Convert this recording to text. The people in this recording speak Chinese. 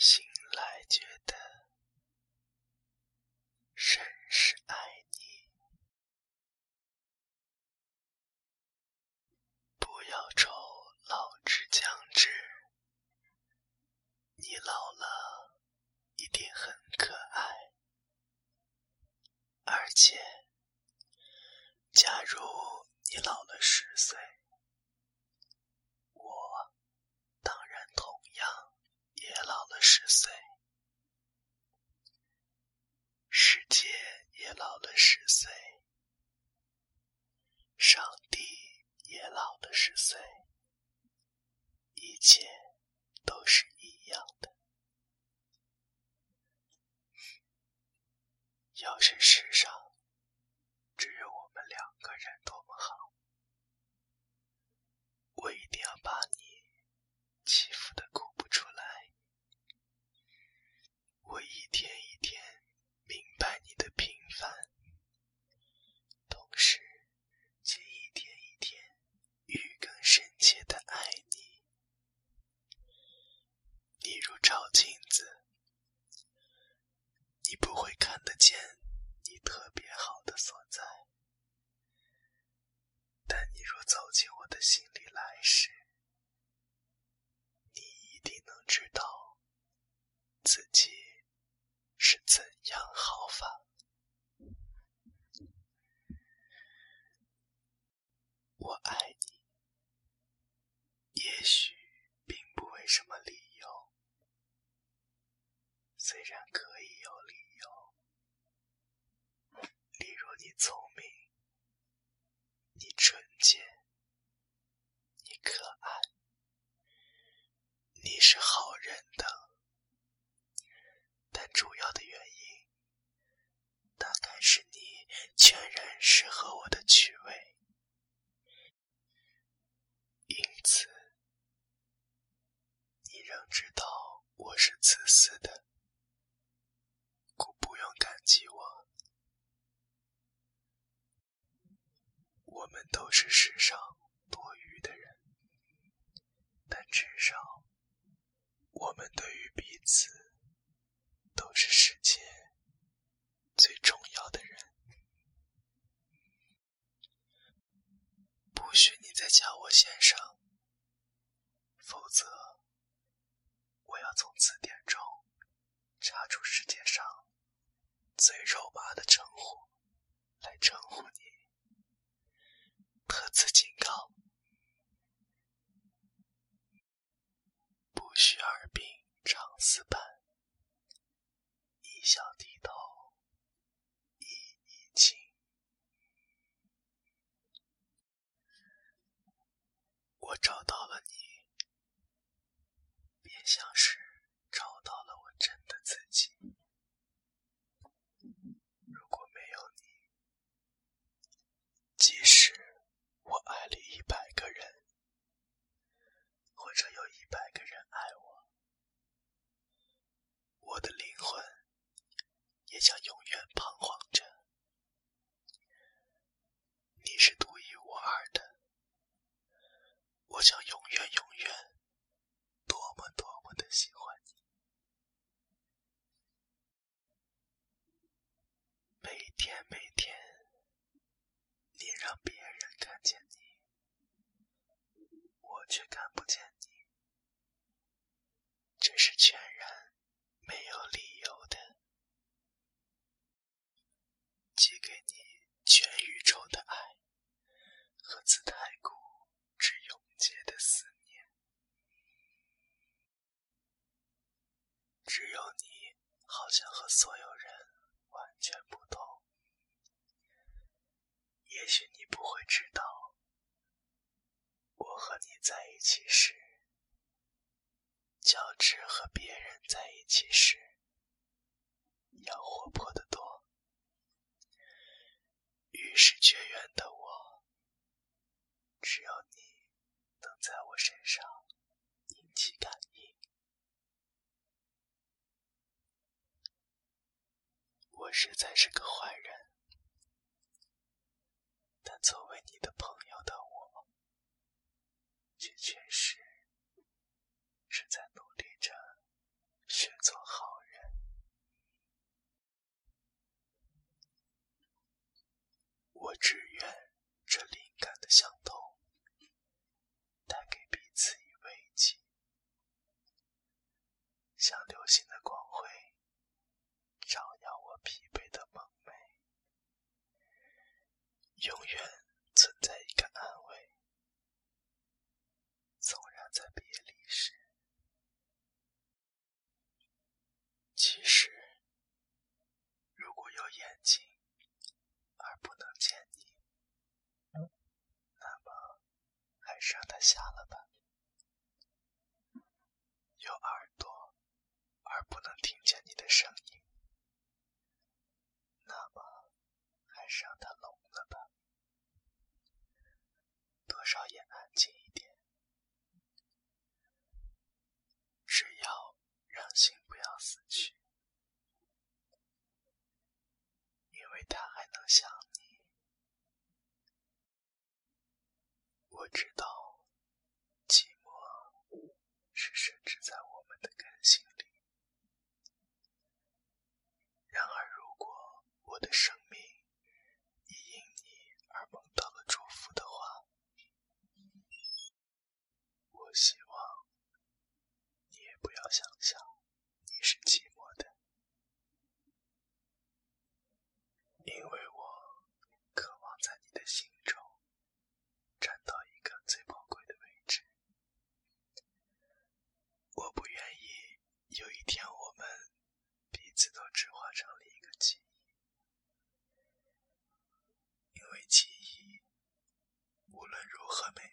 醒来觉得甚是爱你，不要愁老之将至。你老了一定很可爱，而且，假如你老了十岁。十岁，一切。照镜子，你不会看得见你特别好的所在。但你若走进我的心里来时，你一定能知道自己是怎样好法。我爱。虽然可以有理由，例如你聪明、你纯洁、你可爱、你是好人的，但主要的原因大概是你全然适合我的趣味，因此你仍知道我是自。自己。punk 只有你，好像和所有人完全不同。也许你不会知道，我和你在一起时，乔治和别人在一起时。实在是个坏人，但作为你的朋友的我，却确实是在努力着学做好人。我只愿这灵感的相通，带给彼此以慰藉，像流星的。瞎了吧，有耳朵，而不能听见你的声音。有一天，我们彼此都只化成了一个记忆，因为记忆无论如何美。